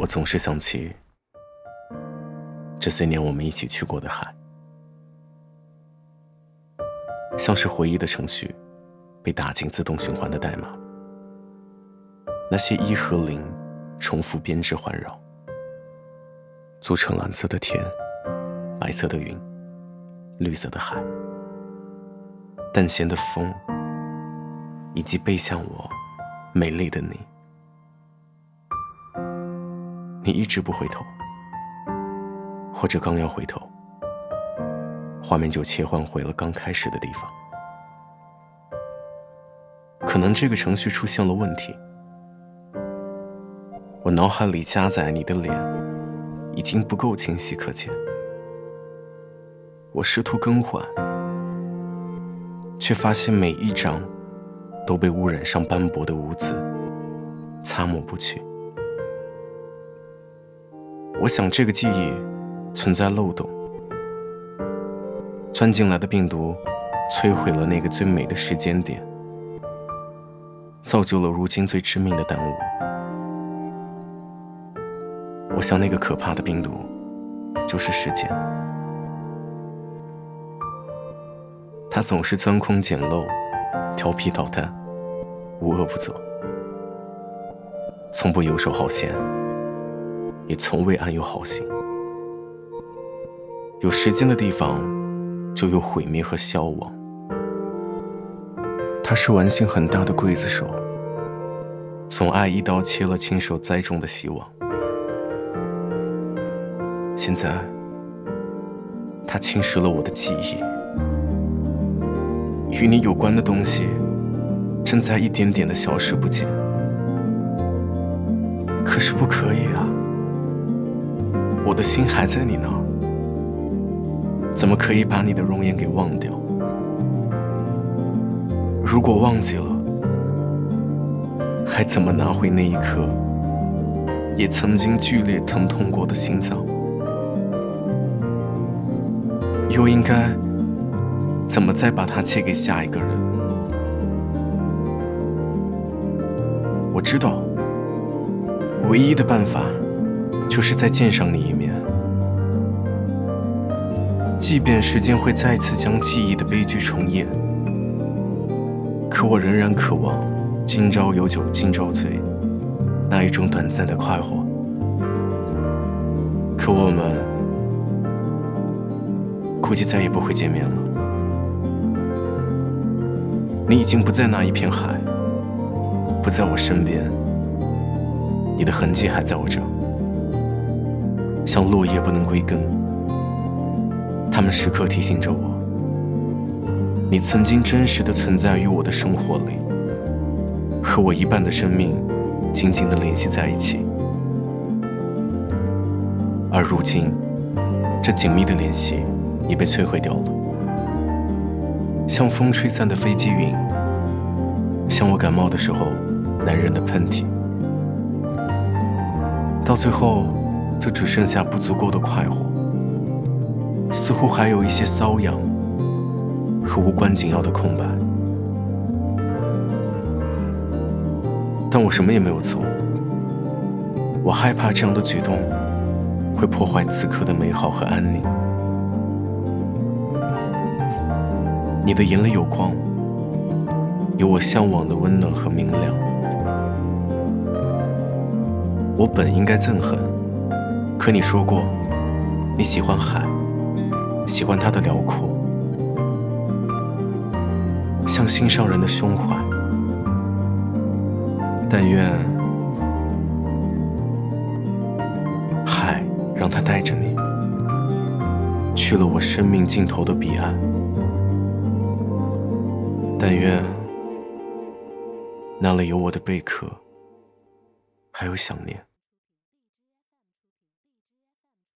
我总是想起这些年我们一起去过的海，像是回忆的程序被打进自动循环的代码。那些一和零重复编织环绕，组成蓝色的天、白色的云、绿色的海、淡咸的风，以及背向我美丽的你。你一直不回头，或者刚要回头，画面就切换回了刚开始的地方。可能这个程序出现了问题，我脑海里加载你的脸已经不够清晰可见。我试图更换，却发现每一张都被污染上斑驳的污渍，擦抹不去。我想，这个记忆存在漏洞，钻进来的病毒摧毁了那个最美的时间点，造就了如今最致命的耽误。我想，那个可怕的病毒就是时间，它总是钻空捡漏，调皮捣蛋，无恶不作，从不游手好闲。也从未安有好心。有时间的地方，就有毁灭和消亡。他是玩性很大的刽子手，从爱一刀切了亲手栽种的希望。现在，他侵蚀了我的记忆，与你有关的东西，正在一点点的消失不见。可是不可以啊！我的心还在你那儿，怎么可以把你的容颜给忘掉？如果忘记了，还怎么拿回那一颗也曾经剧烈疼痛过的心脏？又应该怎么再把它借给下一个人？我知道，唯一的办法。就是再见上你一面，即便时间会再次将记忆的悲剧重演，可我仍然渴望今朝有酒今朝醉那一种短暂的快活。可我们估计再也不会见面了。你已经不在那一片海，不在我身边，你的痕迹还在我这。像落叶不能归根，他们时刻提醒着我，你曾经真实的存在于我的生活里，和我一半的生命紧紧的联系在一起。而如今，这紧密的联系已被摧毁掉了，像风吹散的飞机云，像我感冒的时候男人的喷嚏，到最后。就只剩下不足够的快活，似乎还有一些瘙痒和无关紧要的空白。但我什么也没有做，我害怕这样的举动会破坏此刻的美好和安宁。你的眼里有光，有我向往的温暖和明亮。我本应该憎恨。可你说过，你喜欢海，喜欢它的辽阔，像心上人的胸怀。但愿海让它带着你，去了我生命尽头的彼岸。但愿那里有我的贝壳，还有想念。